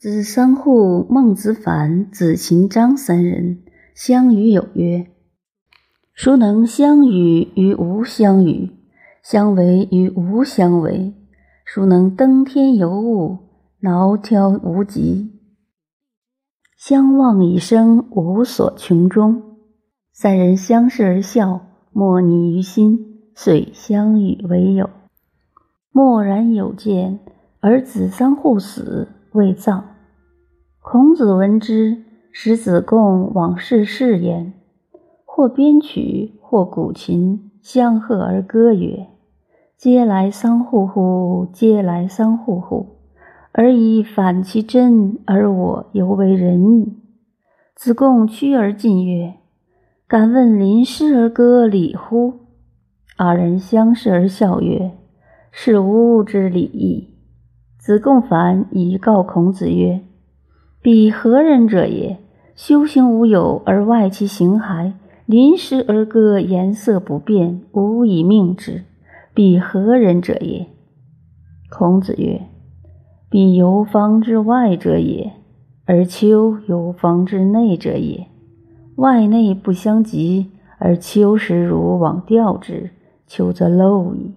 子桑户、孟子反、子秦张三人相与有曰：“孰能相与于无相与，相为于无相为？孰能登天游物，挠挑无极？相望以生，无所穷终。三人相视而笑，莫逆于心，遂相与为友。蓦然有见，而子桑户死，未葬。”孔子闻之，使子贡往事誓言，或编曲，或鼓琴，相和而歌曰：“嗟来桑户乎！嗟来桑户乎！而以反其真，而我犹为人矣。”子贡趋而进曰：“敢问临师而歌礼乎？”二人相视而笑曰：“是吾之礼矣。”子贡反以告孔子曰。彼何人者也？修行无有而外其形骸，临时而歌，颜色不变，无以命之。彼何人者也？孔子曰：“彼游方之外者也，而丘游方之内者也。外内不相及，而丘实如往调之，丘则陋矣。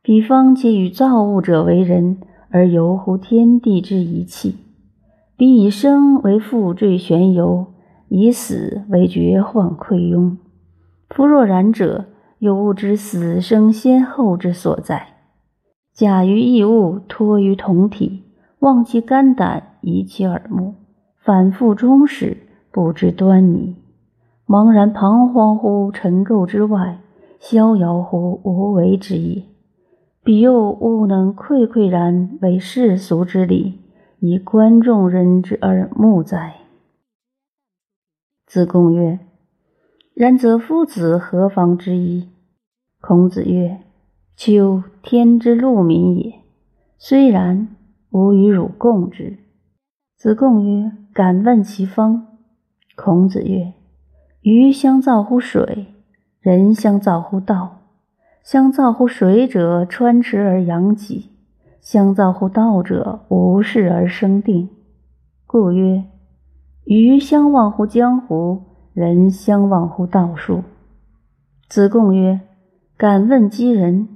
彼方皆与造物者为人，而游乎天地之一气。”彼以生为负坠悬游，以死为绝患溃庸。夫若然者，有物之死生先后之所在。假于异物，托于同体，望其肝胆，移其耳目，反复终始，不知端倪。茫然彷徨乎尘垢之外，逍遥乎无为之业。彼又勿能愧愧然为世俗之理。以观众人之耳目哉？子贡曰：“然则夫子何妨之一？”孔子曰：“丘天之禄民也。虽然，吾与汝共之。”子贡曰：“敢问其方？”孔子曰：“鱼相造乎水，人相造乎道。相造乎水者，穿池而养己。”相造乎道者，无事而生定，故曰：鱼相忘乎江湖，人相忘乎道术。子贡曰：“敢问箕人？”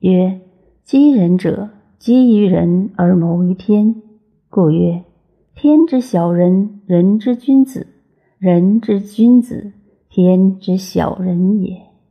曰：“箕人者，积于人而谋于天。故曰：天之小人，人之君子；人之君子，天之小人也。”